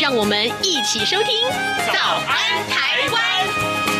让我们一起收听《早安台湾》。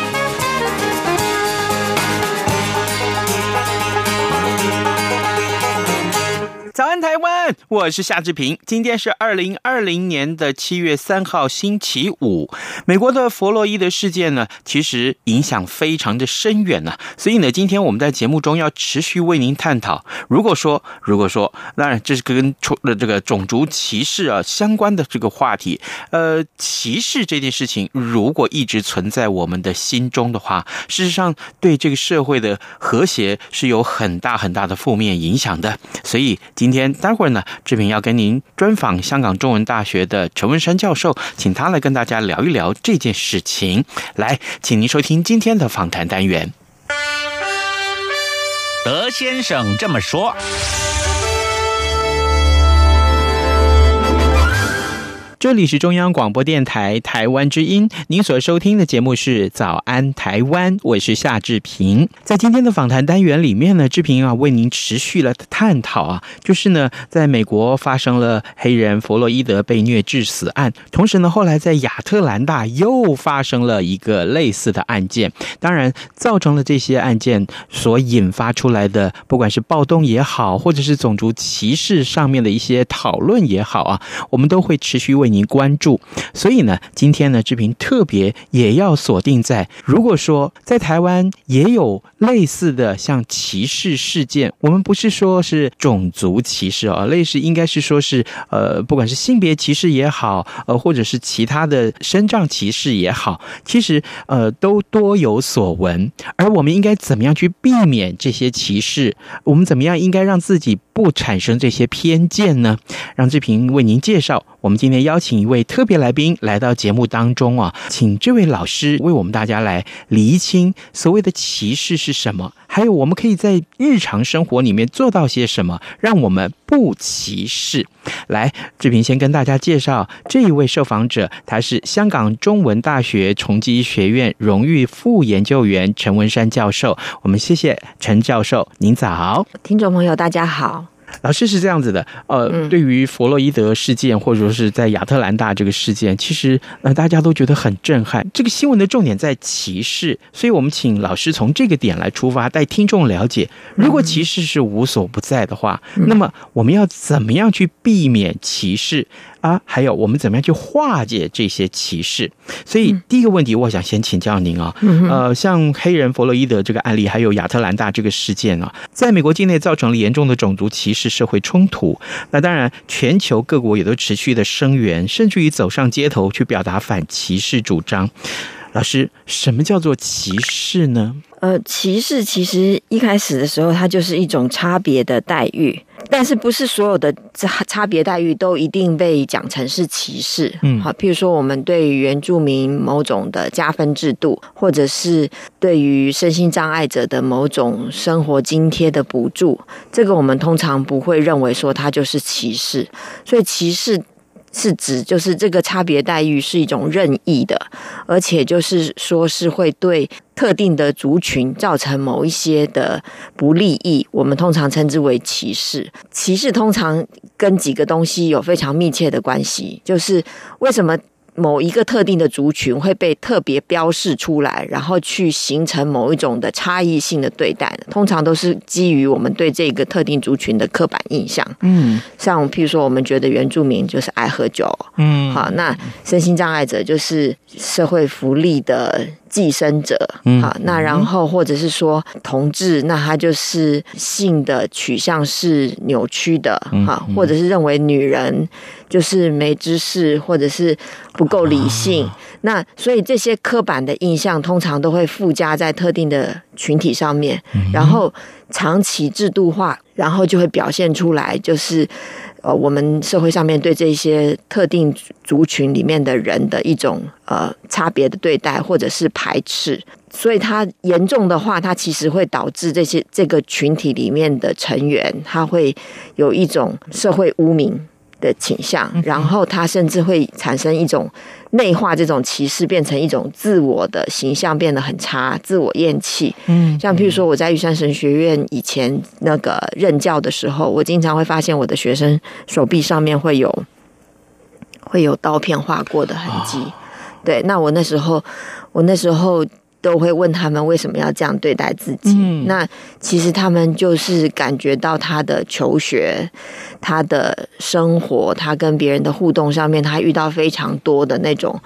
我是夏志平。今天是二零二零年的七月三号，星期五。美国的弗洛伊德事件呢，其实影响非常的深远呢、所以呢，今天我们在节目中要持续为您探讨。如果说，如果说，当然这是跟出了这个种族歧视啊相关的这个话题。呃，歧视这件事情，如果一直存在我们的心中的话，事实上对这个社会的和谐是有很大很大的负面影响的。所以今天待会儿呢，志平要跟您专访香港中文大学的陈文山教授，请他来跟大家聊一聊这件事情。来，请您收听今天的访谈单元。德先生这么说。这里是中央广播电台台湾之音，您所收听的节目是《早安台湾》，我是夏志平。在今天的访谈单元里面呢，志平啊为您持续了探讨啊，就是呢，在美国发生了黑人弗洛伊德被虐致死案，同时呢，后来在亚特兰大又发生了一个类似的案件，当然造成了这些案件所引发出来的，不管是暴动也好，或者是种族歧视上面的一些讨论也好啊，我们都会持续为。为您关注，所以呢，今天呢，志平特别也要锁定在，如果说在台湾也有类似的像歧视事件，我们不是说是种族歧视啊，类似应该是说是呃，不管是性别歧视也好，呃，或者是其他的身障歧视也好，其实呃都多有所闻。而我们应该怎么样去避免这些歧视？我们怎么样应该让自己不产生这些偏见呢？让志平为您介绍。我们今天邀请一位特别来宾来到节目当中啊，请这位老师为我们大家来厘清所谓的歧视是什么，还有我们可以在日常生活里面做到些什么，让我们不歧视。来，志平先跟大家介绍这一位受访者，他是香港中文大学重基学院荣誉副研究员陈文山教授。我们谢谢陈教授，您早，听众朋友大家好。老师是这样子的，呃，嗯、对于弗洛伊德事件或者说是在亚特兰大这个事件，其实呃大家都觉得很震撼。这个新闻的重点在歧视，所以我们请老师从这个点来出发，带听众了解，如果歧视是无所不在的话，嗯、那么我们要怎么样去避免歧视？啊，还有我们怎么样去化解这些歧视？所以第一个问题，我想先请教您啊，呃，像黑人弗洛伊德这个案例，还有亚特兰大这个事件啊，在美国境内造成了严重的种族歧视社会冲突。那当然，全球各国也都持续的声援，甚至于走上街头去表达反歧视主张。老师，什么叫做歧视呢？呃，歧视其实一开始的时候，它就是一种差别的待遇。但是不是所有的差差别待遇都一定被讲成是歧视？嗯，好，譬如说我们对于原住民某种的加分制度，或者是对于身心障碍者的某种生活津贴的补助，这个我们通常不会认为说它就是歧视。所以歧视是指就是这个差别待遇是一种任意的，而且就是说是会对。特定的族群造成某一些的不利益，我们通常称之为歧视。歧视通常跟几个东西有非常密切的关系，就是为什么？某一个特定的族群会被特别标示出来，然后去形成某一种的差异性的对待，通常都是基于我们对这个特定族群的刻板印象。嗯，像譬如说，我们觉得原住民就是爱喝酒，嗯，好，那身心障碍者就是社会福利的寄生者，嗯，好，那然后或者是说同志，那他就是性的取向是扭曲的，好，或者是认为女人。就是没知识，或者是不够理性。那所以这些刻板的印象通常都会附加在特定的群体上面，然后长期制度化，然后就会表现出来，就是呃，我们社会上面对这些特定族群里面的人的一种呃差别的对待，或者是排斥。所以它严重的话，它其实会导致这些这个群体里面的成员，他会有一种社会污名的倾向，然后他甚至会产生一种内化这种歧视，变成一种自我的形象变得很差，自我厌弃。嗯，像譬如说我在玉山神学院以前那个任教的时候，我经常会发现我的学生手臂上面会有会有刀片划过的痕迹。对，那我那时候我那时候。都会问他们为什么要这样对待自己？嗯、那其实他们就是感觉到他的求学、他的生活、他跟别人的互动上面，他遇到非常多的那种。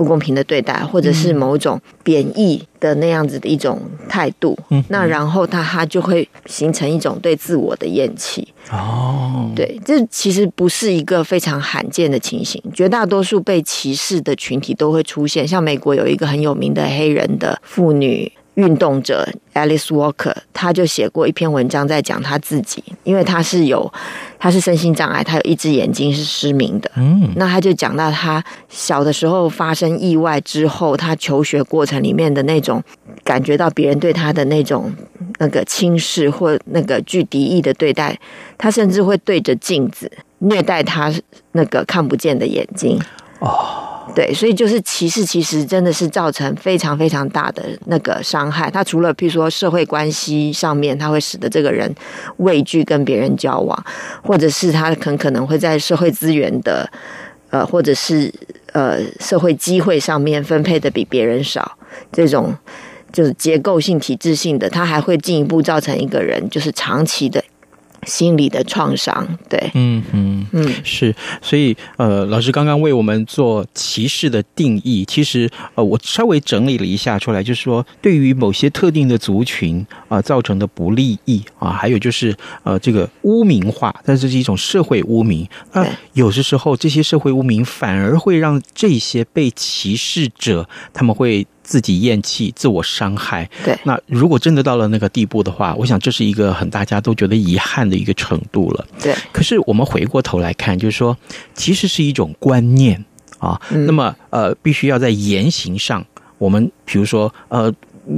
不公平的对待，或者是某种贬义的那样子的一种态度，嗯，那然后他他就会形成一种对自我的厌弃。哦，对，这其实不是一个非常罕见的情形，绝大多数被歧视的群体都会出现。像美国有一个很有名的黑人的妇女。运动者 Alice Walker，他就写过一篇文章，在讲他自己，因为他是有，他是身心障碍，他有一只眼睛是失明的。嗯，那他就讲到他小的时候发生意外之后，他求学过程里面的那种感觉到别人对他的那种那个轻视或那个具敌意的对待，他甚至会对着镜子虐待他那个看不见的眼睛。哦。对，所以就是歧视，其实真的是造成非常非常大的那个伤害。他除了譬如说社会关系上面，他会使得这个人畏惧跟别人交往，或者是他很可能会在社会资源的呃，或者是呃社会机会上面分配的比别人少，这种就是结构性、体制性的，他还会进一步造成一个人就是长期的。心理的创伤，对，嗯嗯嗯，是，所以呃，老师刚刚为我们做歧视的定义，其实呃，我稍微整理了一下出来，就是说，对于某些特定的族群啊、呃、造成的不利益啊，还有就是呃，这个污名化，但这是一种社会污名。那有的时候，这些社会污名反而会让这些被歧视者，他们会。自己厌弃、自我伤害，对。那如果真的到了那个地步的话，我想这是一个很大家都觉得遗憾的一个程度了。对。可是我们回过头来看，就是说，其实是一种观念啊。嗯。那么，呃，必须要在言行上，我们比如说，呃，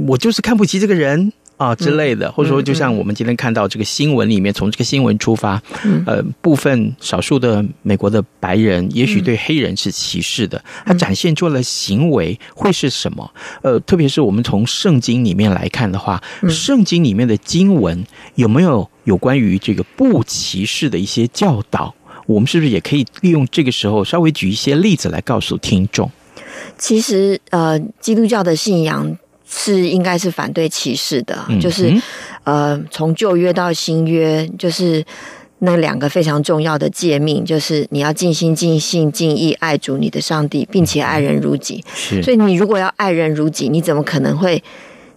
我就是看不起这个人。啊之类的，或者说，就像我们今天看到这个新闻里面，从这个新闻出发，呃，部分少数的美国的白人，也许对黑人是歧视的，他展现出了行为会是什么？呃，特别是我们从圣经里面来看的话，圣经里面的经文有没有有关于这个不歧视的一些教导？我们是不是也可以利用这个时候稍微举一些例子来告诉听众？其实，呃，基督教的信仰。是应该是反对歧视的，就是呃，从旧约到新约，就是那两个非常重要的诫命，就是你要尽心、尽性、尽意爱主你的上帝，并且爱人如己。是，所以你如果要爱人如己，你怎么可能会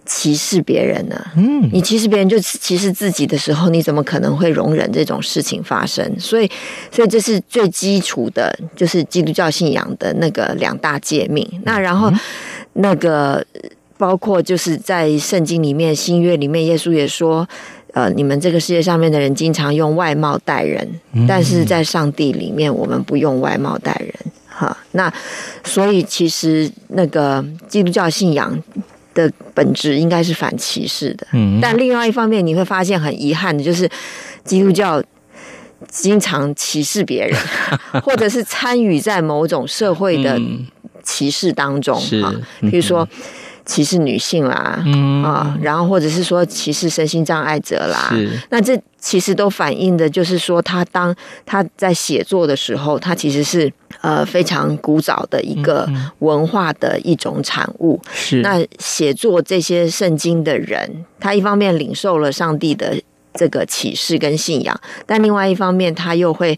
歧视别人呢？嗯，你歧视别人就歧视自己的时候，你怎么可能会容忍这种事情发生？所以，所以这是最基础的，就是基督教信仰的那个两大诫命。那然后那个。包括就是在圣经里面，新约里面，耶稣也说，呃，你们这个世界上面的人经常用外貌待人，但是在上帝里面，我们不用外貌待人。哈，那所以其实那个基督教信仰的本质应该是反歧视的。嗯，但另外一方面，你会发现很遗憾的就是，基督教经常歧视别人，或者是参与在某种社会的歧视当中。是，比如说。歧视女性啦，嗯啊，然后或者是说歧视身心障碍者啦，那这其实都反映的就是说，他当他在写作的时候，他其实是呃非常古早的一个文化的一种产物。是那写作这些圣经的人，他一方面领受了上帝的这个启示跟信仰，但另外一方面他又会。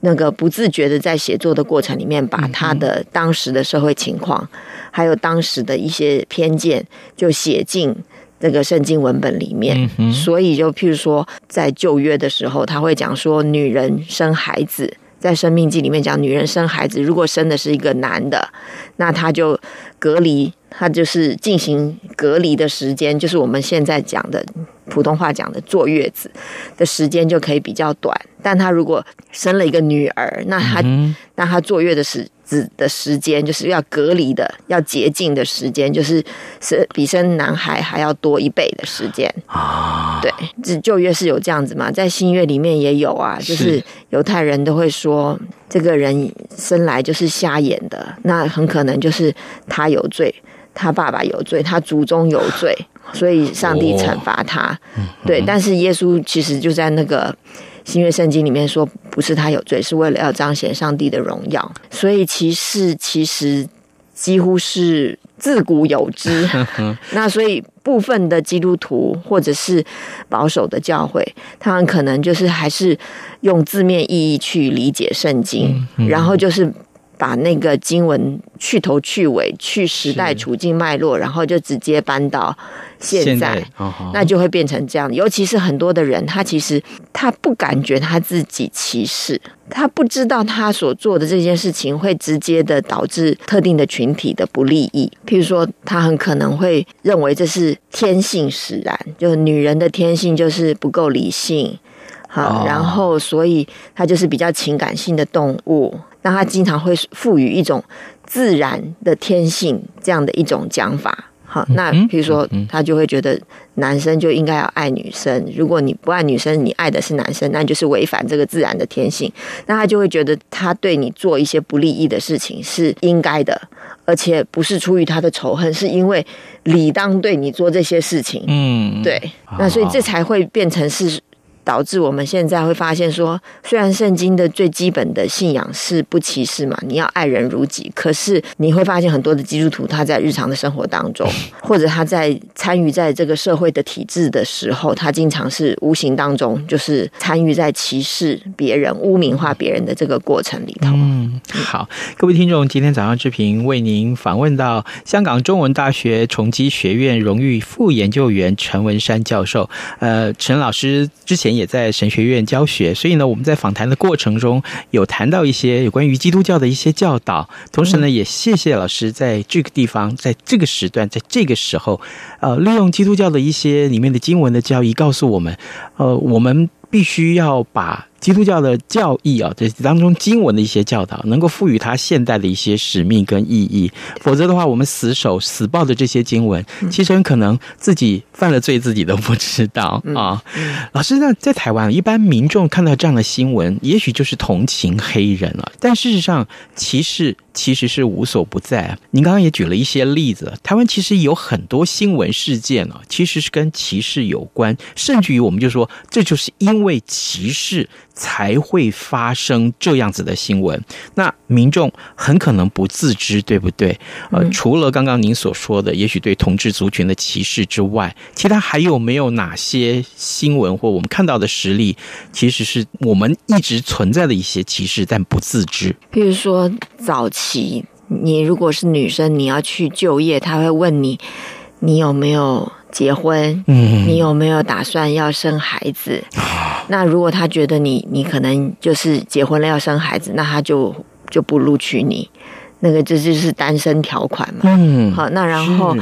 那个不自觉的在写作的过程里面，把他的当时的社会情况，还有当时的一些偏见，就写进这个圣经文本里面。所以，就譬如说，在旧约的时候，他会讲说，女人生孩子在《生命记》里面讲，女人生孩子如果生的是一个男的，那他就隔离，他就是进行隔离的时间，就是我们现在讲的普通话讲的坐月子的时间就可以比较短。但他如果生了一个女儿，那他、嗯、那他坐月的时子的时间就是要隔离的，要洁净的时间，就是是比生男孩还要多一倍的时间啊。对，这旧约是有这样子嘛，在新约里面也有啊，就是犹太人都会说，这个人生来就是瞎眼的，那很可能就是他有罪，他爸爸有罪，他祖宗有罪，所以上帝惩罚他。哦、对，但是耶稣其实就在那个。新约圣经里面说，不是他有罪，是为了要彰显上帝的荣耀。所以歧视其实几乎是自古有之。那所以部分的基督徒或者是保守的教会，他们可能就是还是用字面意义去理解圣经，然后就是。把那个经文去头去尾，去时代处境脉络，然后就直接搬到现在，那就会变成这样。尤其是很多的人，他其实他不感觉他自己歧视，他不知道他所做的这件事情会直接的导致特定的群体的不利益。譬如说，他很可能会认为这是天性使然，就是女人的天性就是不够理性，好，然后所以他就是比较情感性的动物。那他经常会赋予一种自然的天性这样的一种讲法，好，那比如说他就会觉得男生就应该要爱女生，如果你不爱女生，你爱的是男生，那就是违反这个自然的天性。那他就会觉得他对你做一些不利益的事情是应该的，而且不是出于他的仇恨，是因为理当对你做这些事情。嗯，对，那所以这才会变成是。导致我们现在会发现说，虽然圣经的最基本的信仰是不歧视嘛，你要爱人如己，可是你会发现很多的基督徒他在日常的生活当中，或者他在参与在这个社会的体制的时候，他经常是无形当中就是参与在歧视别人、污名化别人的这个过程里头。嗯，好，各位听众，今天早上志平为您访问到香港中文大学崇基学院荣誉副研究员陈文山教授。呃，陈老师之前。也在神学院教学，所以呢，我们在访谈的过程中有谈到一些有关于基督教的一些教导，同时呢，也谢谢老师在这个地方，在这个时段，在这个时候，呃，利用基督教的一些里面的经文的教义，告诉我们，呃，我们必须要把。基督教的教义啊，这当中经文的一些教导，能够赋予它现代的一些使命跟意义。否则的话，我们死守死抱的这些经文，其实很可能自己犯了罪，自己都不知道啊。老师，那在台湾，一般民众看到这样的新闻，也许就是同情黑人了，但事实上，歧视其实是无所不在。您刚刚也举了一些例子，台湾其实有很多新闻事件啊，其实是跟歧视有关，甚至于我们就说，这就是因为歧视。才会发生这样子的新闻，那民众很可能不自知，对不对？呃，除了刚刚您所说的，也许对同志族群的歧视之外，其他还有没有哪些新闻或我们看到的实例，其实是我们一直存在的一些歧视，但不自知？譬如说，早期你如果是女生，你要去就业，他会问你，你有没有结婚？嗯，你有没有打算要生孩子？那如果他觉得你你可能就是结婚了要生孩子，那他就就不录取你，那个这就是单身条款嘛。嗯，好，那然后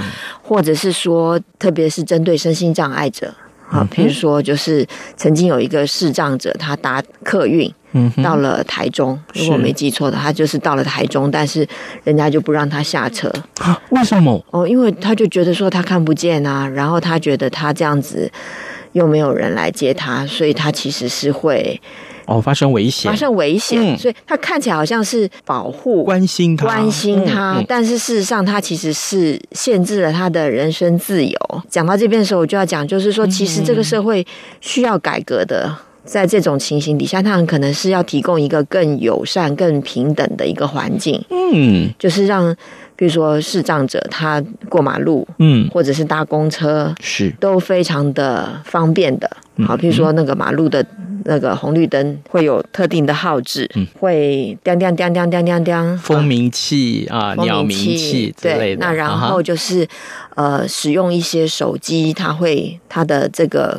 或者是说，特别是针对身心障碍者，好，比如说就是曾经有一个视障者，他搭客运，嗯，到了台中，如果我没记错的，他就是到了台中，但是人家就不让他下车啊？为什么？哦，因为他就觉得说他看不见啊，然后他觉得他这样子。又没有人来接他，所以他其实是会哦发生危险，发生危险，嗯，所以他看起来好像是保护、关心他、关心他，嗯，但是事实上他其实是限制了他的人身自由。讲到这边的时候，我就要讲，就是说，其实这个社会需要改革的，在这种情形底下，他很可能是要提供一个更友善、更平等的一个环境，嗯，就是让。比如说视障者，他过马路，嗯，或者是搭公车，是都非常的方便的。好，比如说那个马路的那个红绿灯会有特定的号志，嗯，会叮叮叮叮叮叮叮，蜂鸣器啊，鸟鸣器之类的。那然后就是呃，使用一些手机，它会它的这个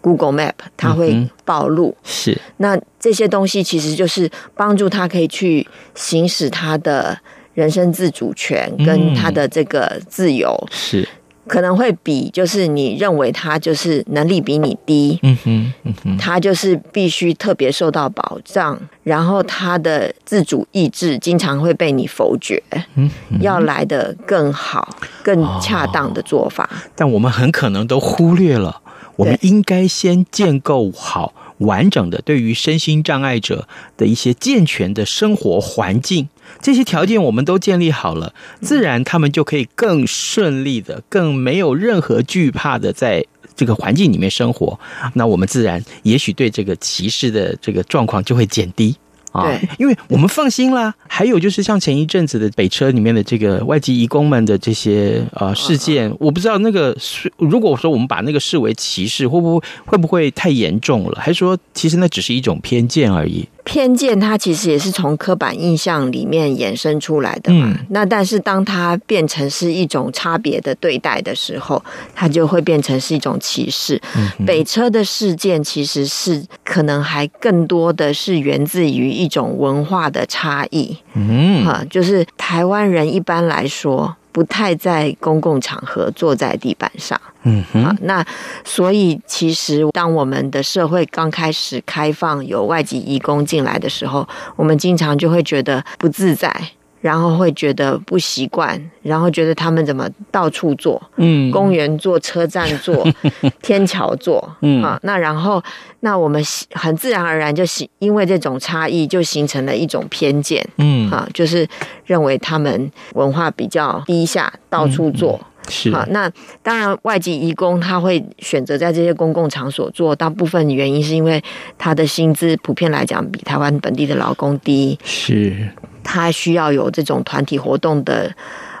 Google Map，它会暴露。嗯、是，那这些东西其实就是帮助他可以去行使他的人身自主权跟他的这个自由。嗯、是。可能会比就是你认为他就是能力比你低，嗯哼，嗯哼，他就是必须特别受到保障，然后他的自主意志经常会被你否决，嗯，要来的更好、更恰当的做法。哦，但我们很可能都忽略了，我们应该先建构好完整的对于身心障碍者的一些健全的生活环境。这些条件我们都建立好了，自然他们就可以更顺利的、更没有任何惧怕的在这个环境里面生活。那我们自然也许对这个歧视的这个状况就会减低。对，因为我们放心啦。还有就是像前一阵子的北车里面的这个外籍移工们的这些呃事件，我不知道那个是如果说我们把那个视为歧视，会不会会不会太严重了？还是说其实那只是一种偏见而已？偏见它其实也是从刻板印象里面衍生出来的嘛。嗯、那但是当它变成是一种差别的对待的时候，它就会变成是一种歧视。嗯、北车的事件其实是可能还更多的是源自于一种文化的差异。嗯，哈，就是台湾人一般来说。不太在公共场合坐在地板上，嗯哼，好，那所以其实当我们的社会刚开始开放有外籍移工进来的时候，我们经常就会觉得不自在。然后会觉得不习惯，然后觉得他们怎么到处坐，嗯，公园坐、车站坐、天桥坐，嗯。啊，那然后那我们很自然而然就形，因为这种差异就形成了一种偏见，嗯。啊，就是认为他们文化比较低下，到处坐。嗯是。好，那当然，外籍移工他会选择在这些公共场所做，大部分原因是因为他的薪资普遍来讲比台湾本地的劳工低。是，他需要有这种团体活动的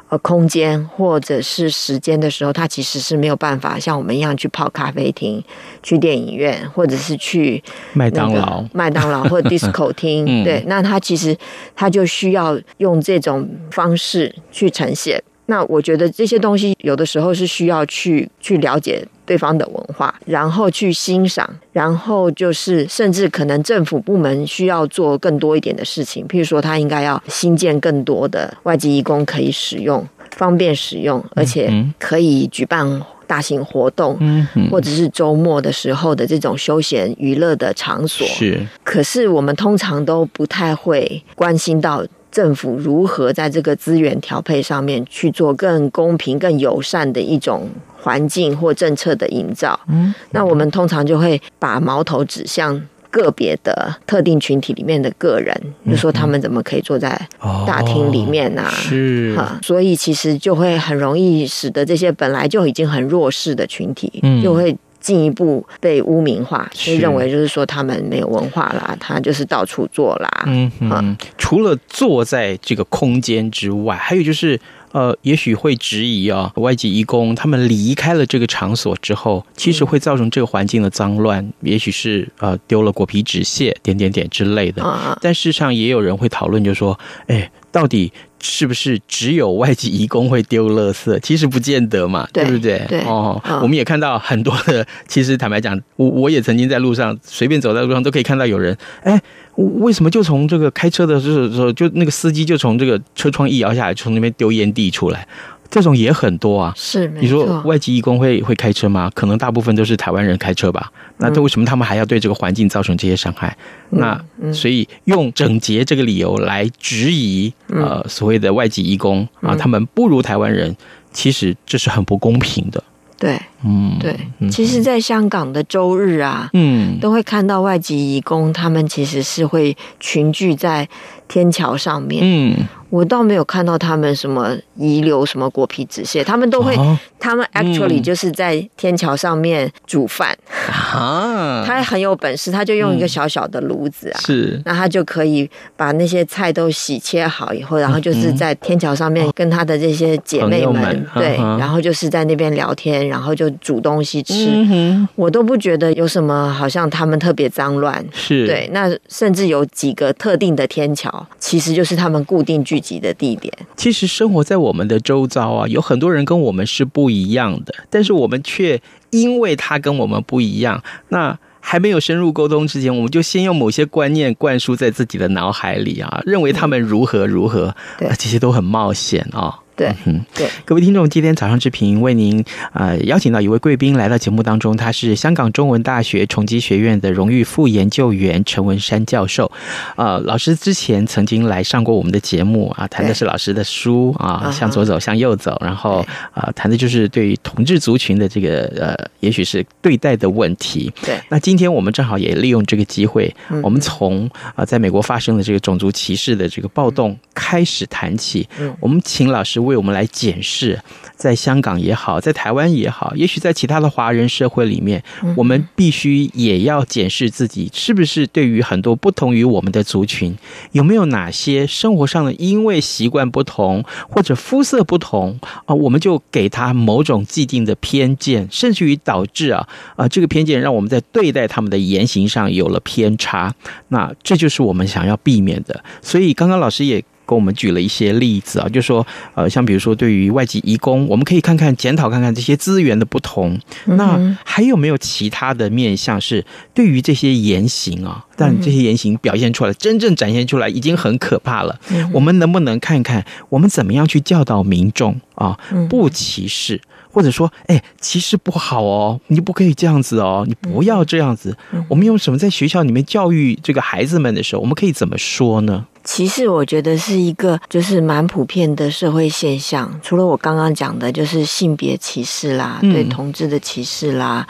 呃空间或者是时间的时候，他其实是没有办法像我们一样去泡咖啡厅、去电影院，或者是去麦当劳、麦当劳 或者 disco 厅。嗯、对，那他其实他就需要用这种方式去呈现。那我觉得这些东西有的时候是需要去去了解对方的文化，然后去欣赏，然后就是甚至可能政府部门需要做更多一点的事情，譬如说他应该要新建更多的外籍义工可以使用，方便使用，而且可以举办大型活动，嗯，或者是周末的时候的这种休闲娱乐的场所。是，可是我们通常都不太会关心到。政府如何在这个资源调配上面去做更公平、更友善的一种环境或政策的营造？嗯，那我们通常就会把矛头指向个别的特定群体里面的个人，就说他们怎么可以坐在大厅里面啊？是哈，所以其实就会很容易使得这些本来就已经很弱势的群体，就会。进一步被污名化，就认为就是说他们没有文化啦，他就是到处坐啦。嗯嗯，嗯除了坐在这个空间之外，还有就是呃，也许会质疑啊，外籍义工他们离开了这个场所之后，其实会造成这个环境的脏乱，嗯、也许是呃丢了果皮纸屑点点点之类的。嗯、但事实上也有人会讨论，就是说，哎，到底。是不是只有外籍移工会丢垃圾？其实不见得嘛，对，对不对？对哦，哦我们也看到很多的。其实坦白讲，我我也曾经在路上随便走在路上都可以看到有人，哎，为什么就从这个开车的时候，就那个司机就从这个车窗一摇下来，从那边丢烟蒂出来？这种也很多啊，是。你说外籍义工会会开车吗？可能大部分都是台湾人开车吧。那这为什么他们还要对这个环境造成这些伤害？嗯、那所以用整洁这个理由来质疑、嗯、呃所谓的外籍义工啊，他们不如台湾人，其实这是很不公平的。对，嗯，对。其实，在香港的周日啊，嗯，都会看到外籍移工，他们其实是会群聚在天桥上面，嗯。我倒没有看到他们什么遗留什么果皮纸屑，他们都会，哦、他们 actually 就是在天桥上面煮饭。啊，他很有本事，他就用一个小小的炉子啊，是，那他就可以把那些菜都洗切好以后，然后就是在天桥上面跟他的这些姐妹们，们对，啊、然后就是在那边聊天，然后就煮东西吃。嗯、我都不觉得有什么，好像他们特别脏乱。是。对，那甚至有几个特定的天桥，其实就是他们固定聚。集的地点。其实生活在我们的周遭啊，有很多人跟我们是不一样的，但是我们却因为他跟我们不一样，那还没有深入沟通之前，我们就先用某些观念灌输在自己的脑海里啊，认为他们如何如何，对，这些都很冒险啊。对，嗯，对，各位听众，今天早上志平为您呃邀请到一位贵宾来到节目当中，他是香港中文大学崇基学院的荣誉副研究员陈文山教授。呃，老师之前曾经来上过我们的节目啊，谈的是老师的书啊，向左走，向右走，然后啊，谈的就是对于同志族群的这个呃，也许是对待的问题。对，那今天我们正好也利用这个机会，我们从啊在美国发生的这个种族歧视的这个暴动开始谈起。嗯，我们请老师。为我们来检视，在香港也好，在台湾也好，也许在其他的华人社会里面，我们必须也要检视自己，是不是对于很多不同于我们的族群，有没有哪些生活上的因为习惯不同或者肤色不同啊，我们就给他某种既定的偏见，甚至于导致啊啊这个偏见让我们在对待他们的言行上有了偏差，那这就是我们想要避免的。所以刚刚老师也。跟我们举了一些例子啊，就说呃，像比如说对于外籍移工，我们可以看看检讨看看这些资源的不同。那还有没有其他的面向是对于这些言行啊？但这些言行表现出来，真正展现出来已经很可怕了。我们能不能看看我们怎么样去教导民众啊？不歧视，或者说，哎，歧视不好哦，你不可以这样子哦，你不要这样子。我们用什么在学校里面教育这个孩子们的时候，我们可以怎么说呢？歧视，我觉得是一个就是蛮普遍的社会现象。除了我刚刚讲的，就是性别歧视啦，对同志的歧视啦，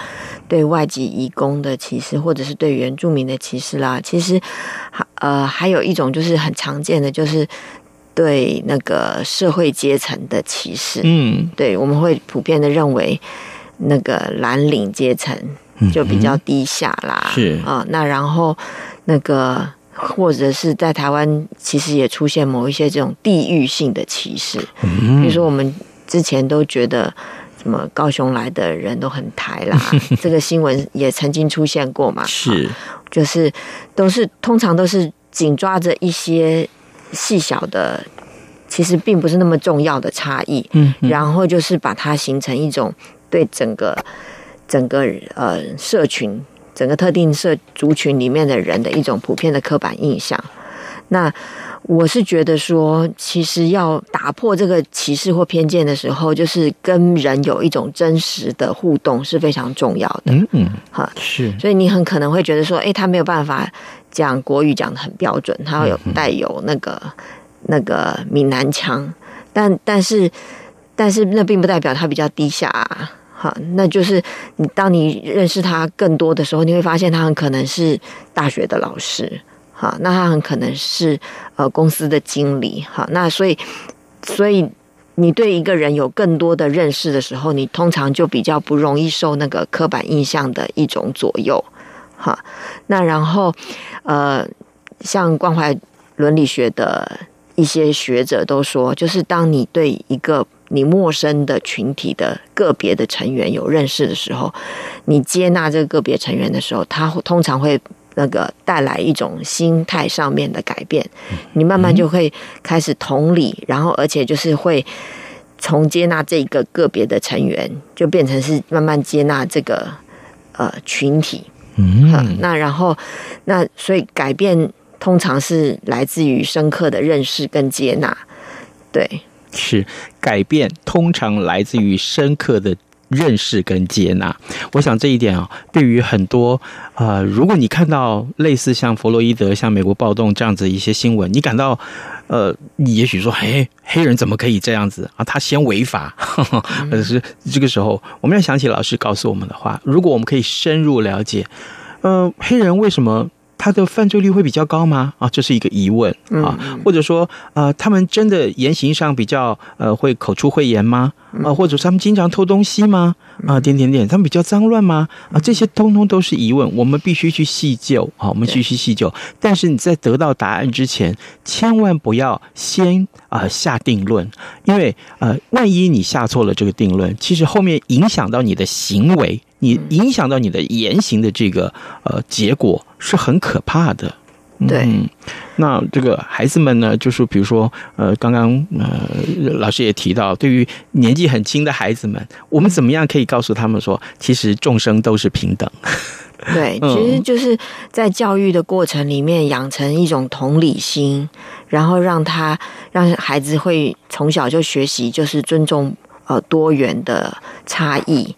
对外籍移工的歧视，或者是对原住民的歧视啦。其实，呃，还有一种就是很常见的，就是对那个社会阶层的歧视。嗯，对，我们会普遍的认为那个蓝领阶层就比较低下啦。是啊，那然后那个。或者是在台湾，其实也出现某一些这种地域性的歧视。比如说，我们之前都觉得什么高雄来的人都很台啦，这个新闻也曾经出现过嘛。是，就是都是通常都是紧抓着一些细小的，其实并不是那么重要的差异。嗯，然后就是把它形成一种对整个整个呃社群。整个特定社族群里面的人的一种普遍的刻板印象，那我是觉得说，其实要打破这个歧视或偏见的时候，就是跟人有一种真实的互动是非常重要的。嗯嗯，哈是，所以你很可能会觉得说，哎，他没有办法讲国语讲的很标准，他会有带有那个那个闽南腔，但但是但是那并不代表他比较低下啊。好，那就是你当你认识他更多的时候，你会发现他很可能是大学的老师，哈，那他很可能是呃公司的经理，哈，那所以所以你对一个人有更多的认识的时候，你通常就比较不容易受那个刻板印象的一种左右，好，那然后呃，像关怀伦理学的一些学者都说，就是当你对一个你陌生的群体的个别的成员有认识的时候，你接纳这个个别成员的时候，他通常会那个带来一种心态上面的改变。你慢慢就会开始同理，然后而且就是会从接纳这个个别的成员，就变成是慢慢接纳这个呃群体。嗯，那然后那所以改变通常是来自于深刻的认识跟接纳，对。是改变，通常来自于深刻的认识跟接纳。我想这一点啊，对于很多呃，如果你看到类似像弗洛伊德、像美国暴动这样子一些新闻，你感到呃，你也许说，嘿，黑人怎么可以这样子啊？他先违法，可是这个时候，我们要想起老师告诉我们的话：如果我们可以深入了解，呃，黑人为什么？他的犯罪率会比较高吗？啊，这是一个疑问啊。或者说，呃，他们真的言行上比较呃会口出秽言吗？啊，或者他们经常偷东西吗？啊，点点点，他们比较脏乱吗？啊，这些通通都是疑问，我们必须去细究啊，我们必须细究。但是你在得到答案之前，千万不要先啊、呃、下定论，因为呃，万一你下错了这个定论，其实后面影响到你的行为。你影响到你的言行的这个呃结果是很可怕的。对。嗯那这个孩子们呢，就是比如说，呃，刚刚呃，老师也提到，对于年纪很轻的孩子们，我们怎么样可以告诉他们说，其实众生都是平等？对，其实就是在教育的过程里面养成一种同理心，然后让他让孩子会从小就学习，就是尊重呃多元的差异，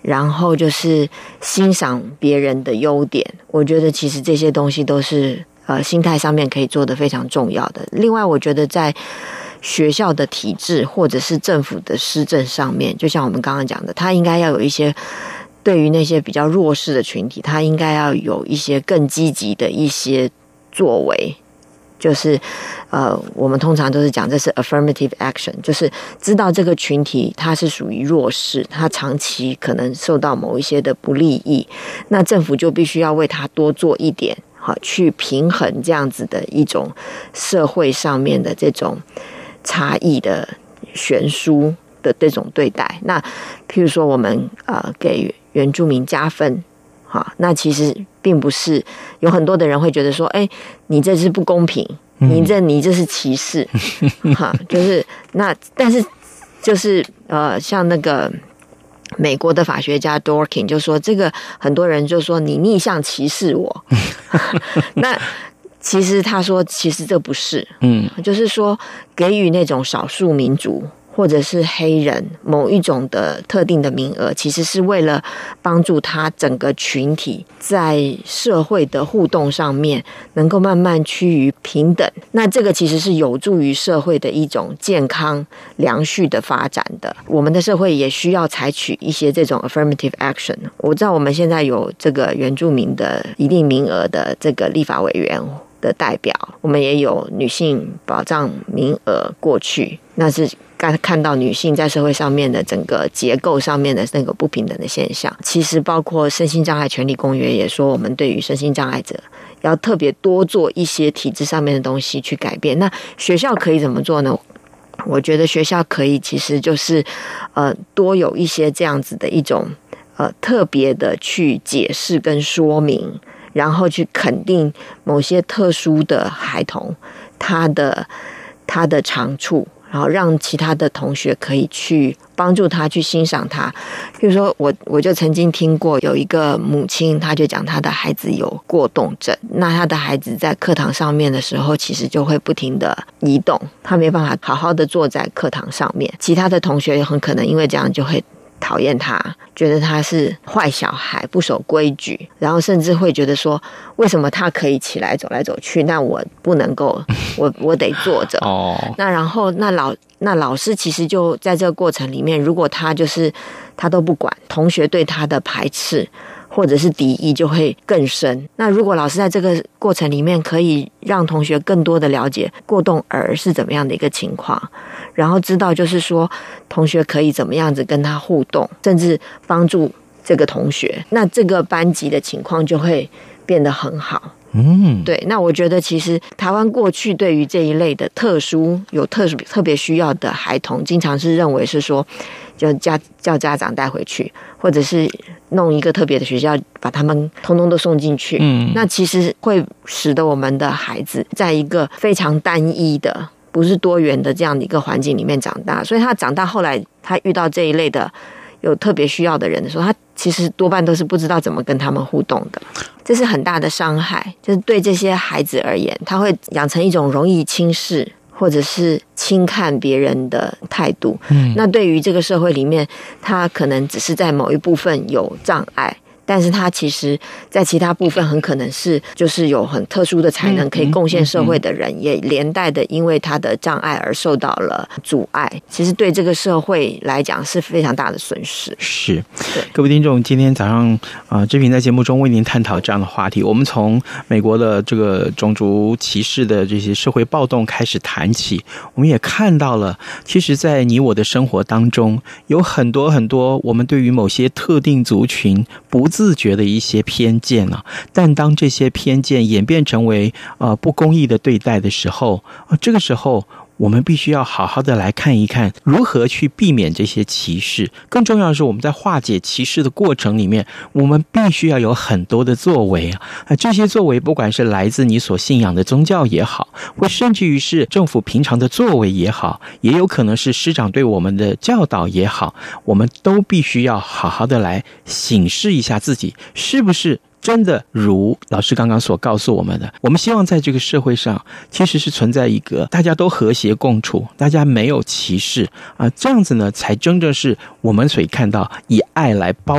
然后就是欣赏别人的优点。我觉得其实这些东西都是。呃，心态上面可以做得非常重要的。另外，我觉得在学校的体制或者是政府的施政上面，就像我们刚刚讲的，他应该要有一些对于那些比较弱势的群体，他应该要有一些更积极的一些作为。就是呃，我们通常都是讲这是 affirmative action，就是知道这个群体它是属于弱势，他长期可能受到某一些的不利益，那政府就必须要为他多做一点。好，去平衡这样子的一种社会上面的这种差异的悬殊的这种对待。那譬如说，我们呃给原住民加分，哈，那其实并不是有很多的人会觉得说，哎，你这是不公平，你这你这是歧视，哈，就是那，但是就是呃，像那个。美国的法学家 Dworkin 就说：“这个很多人就说你逆向歧视我。”那其实他说，其实这不是，嗯，就是说给予那种少数民族。或者是黑人某一种的特定的名额，其实是为了帮助他整个群体在社会的互动上面能够慢慢趋于平等。那这个其实是有助于社会的一种健康良序的发展的。我们的社会也需要采取一些这种 affirmative action。我知道我们现在有这个原住民的一定名额的这个立法委员的代表，我们也有女性保障名额过去，那是。看到女性在社会上面的整个结构上面的那个不平等的现象，其实包括身心障碍权利公约也说，我们对于身心障碍者要特别多做一些体制上面的东西去改变。那学校可以怎么做呢？我觉得学校可以，其实就是呃多有一些这样子的一种呃特别的去解释跟说明，然后去肯定某些特殊的孩童他的他的长处。然后让其他的同学可以去帮助他，去欣赏他。比如说，我我就曾经听过有一个母亲，她就讲她的孩子有过动症，那她的孩子在课堂上面的时候，其实就会不停地移动，他没办法好好的坐在课堂上面。其他的同学也很可能因为这样就会。讨厌他，觉得他是坏小孩，不守规矩，然后甚至会觉得说，为什么他可以起来走来走去，那我不能够，我我得坐着。哦，那然后那老那老师其实就在这个过程里面，如果他就是他都不管，同学对他的排斥。或者是敌意就会更深。那如果老师在这个过程里面可以让同学更多的了解过动儿是怎么样的一个情况，然后知道就是说同学可以怎么样子跟他互动，甚至帮助这个同学，那这个班级的情况就会变得很好。嗯，对。那我觉得其实台湾过去对于这一类的特殊有特殊特别需要的孩童，经常是认为是说。就家叫家长带回去，或者是弄一个特别的学校，把他们通通都送进去。嗯，那其实会使得我们的孩子在一个非常单一的、不是多元的这样的一个环境里面长大。所以他长大后来，他遇到这一类的有特别需要的人的时候，他其实多半都是不知道怎么跟他们互动的。这是很大的伤害，就是对这些孩子而言，他会养成一种容易轻视。或者是轻看别人的态度，嗯，那对于这个社会里面，他可能只是在某一部分有障碍。但是他其实，在其他部分很可能是，就是有很特殊的才能，可以贡献社会的人，也连带的因为他的障碍而受到了阻碍。其实对这个社会来讲是非常大的损失。是，各位听众，今天早上啊，志平在节目中为您探讨这样的话题。我们从美国的这个种族歧视的这些社会暴动开始谈起，我们也看到了，其实，在你我的生活当中，有很多很多我们对于某些特定族群不自觉的一些偏见啊，但当这些偏见演变成为呃不公义的对待的时候，这个时候我们必须要好好的来看一看，如何去避免这些歧视。更重要的是，我们在化解歧视的过程里面，我们必须要有很多的作为啊！啊，这些作为，不管是来自你所信仰的宗教也好，或甚至于是政府平常的作为也好，也有可能是师长对我们的教导也好，我们都必须要好好的来省视一下自己是不是。真的如老师刚刚所告诉我们的，我们希望在这个社会上，其实是存在一个大家都和谐共处，大家没有歧视啊，这样子呢，才真正是我们所看到以爱来包